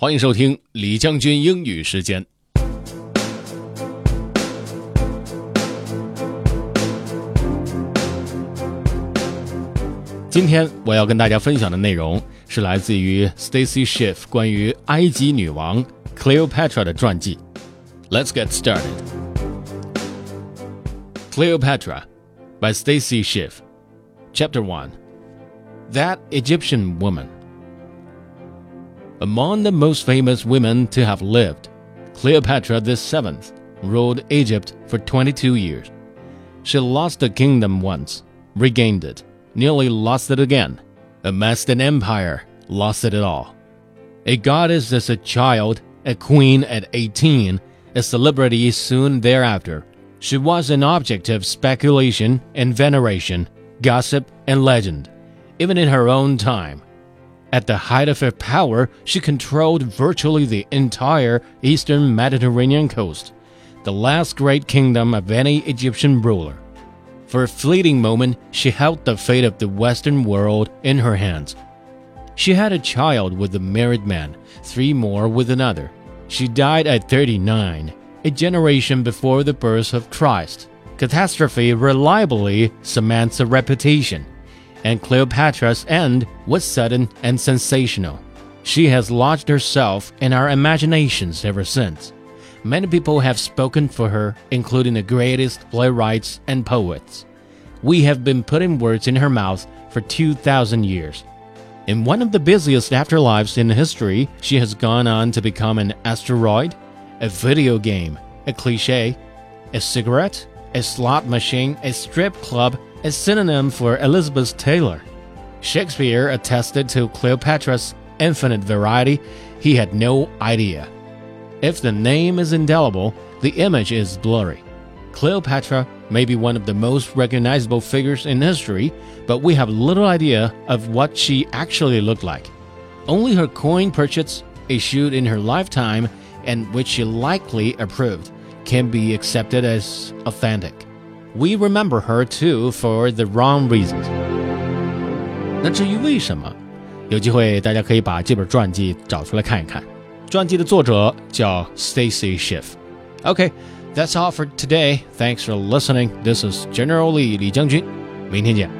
欢迎收听李将军英语时间。今天我要跟大家分享的内容是来自于 Stacy Schiff 关于埃及女王 Cleopatra 的传记。Let's get started. Cleopatra by Stacy Schiff. Chapter 1 That Egyptian Woman. Among the most famous women to have lived, Cleopatra VII ruled Egypt for 22 years. She lost the kingdom once, regained it, nearly lost it again, amassed an empire, lost it all. A goddess as a child, a queen at 18, a celebrity soon thereafter, she was an object of speculation and veneration, gossip and legend, even in her own time. At the height of her power, she controlled virtually the entire eastern Mediterranean coast, the last great kingdom of any Egyptian ruler. For a fleeting moment, she held the fate of the Western world in her hands. She had a child with a married man, three more with another. She died at 39, a generation before the birth of Christ. Catastrophe reliably cements a reputation and Cleopatra's end was sudden and sensational. She has lodged herself in our imaginations ever since. Many people have spoken for her, including the greatest playwrights and poets. We have been putting words in her mouth for 2,000 years. In one of the busiest afterlives in history, she has gone on to become an asteroid, a video game, a cliche, a cigarette, a slot machine, a strip club, a synonym for Elizabeth Taylor. Shakespeare attested to Cleopatra's infinite variety, he had no idea. If the name is indelible, the image is blurry. Cleopatra may be one of the most recognizable figures in history, but we have little idea of what she actually looked like. Only her coin portraits, issued in her lifetime and which she likely approved, can be accepted as authentic. We remember her too for the wrong reasons. 那至于为什么，有机会大家可以把这本传记找出来看一看。传记的作者叫 Stacy Schiff。Okay, that's all for today. Thanks for listening. This is General Lee 李将军。明天见。